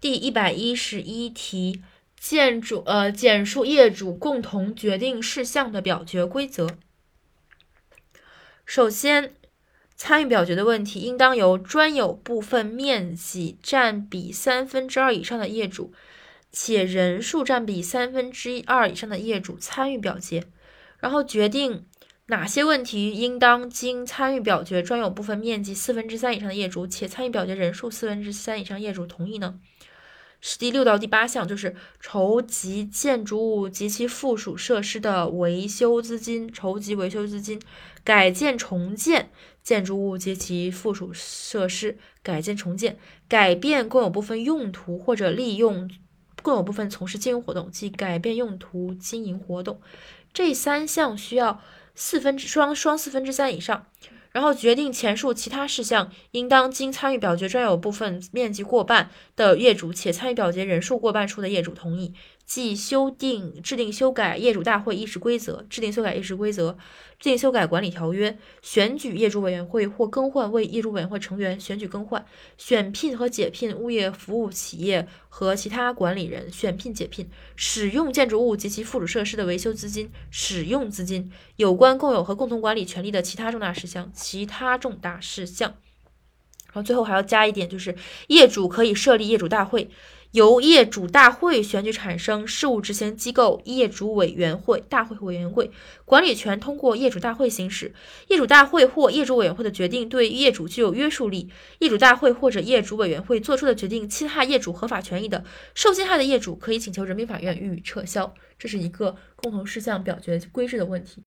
第一百一十一题，建筑呃简述业主共同决定事项的表决规则。首先，参与表决的问题应当由专有部分面积占比三分之二以上的业主，且人数占比三分之一二以上的业主参与表决，然后决定。哪些问题应当经参与表决专有部分面积四分之三以上的业主，且参与表决人数四分之三以上业主同意呢？是第六到第八项，就是筹集建筑物及其附属设施的维修资金，筹集维修资金，改建重建建筑物及其附属设施，改建重建，改变共有部分用途或者利用共有部分从事经营活动，即改变用途经营活动。这三项需要。四分之双双四分之三以上，然后决定前述其他事项，应当经参与表决专有部分面积过半的业主，且参与表决人数过半数的业主同意。即修订、制定、修改业主大会议事规则，制定、修改议事规则，制定、修改管理条约，选举业主委员会或更换为业主委员会成员，选举更换，选聘和解聘物业服务企业和其他管理人，选聘、解聘，使用建筑物及其附属设施的维修资金，使用资金，有关共有和共同管理权利的其他重大事项，其他重大事项。然后最后还要加一点，就是业主可以设立业主大会。由业主大会选举产生事务执行机构业主委员会、大会委员会，管理权通过业主大会行使。业主大会或业主委员会的决定对业主具有约束力。业主大会或者业主委员会作出的决定侵害业主合法权益的，受侵害的业主可以请求人民法院予以撤销。这是一个共同事项表决规制的问题。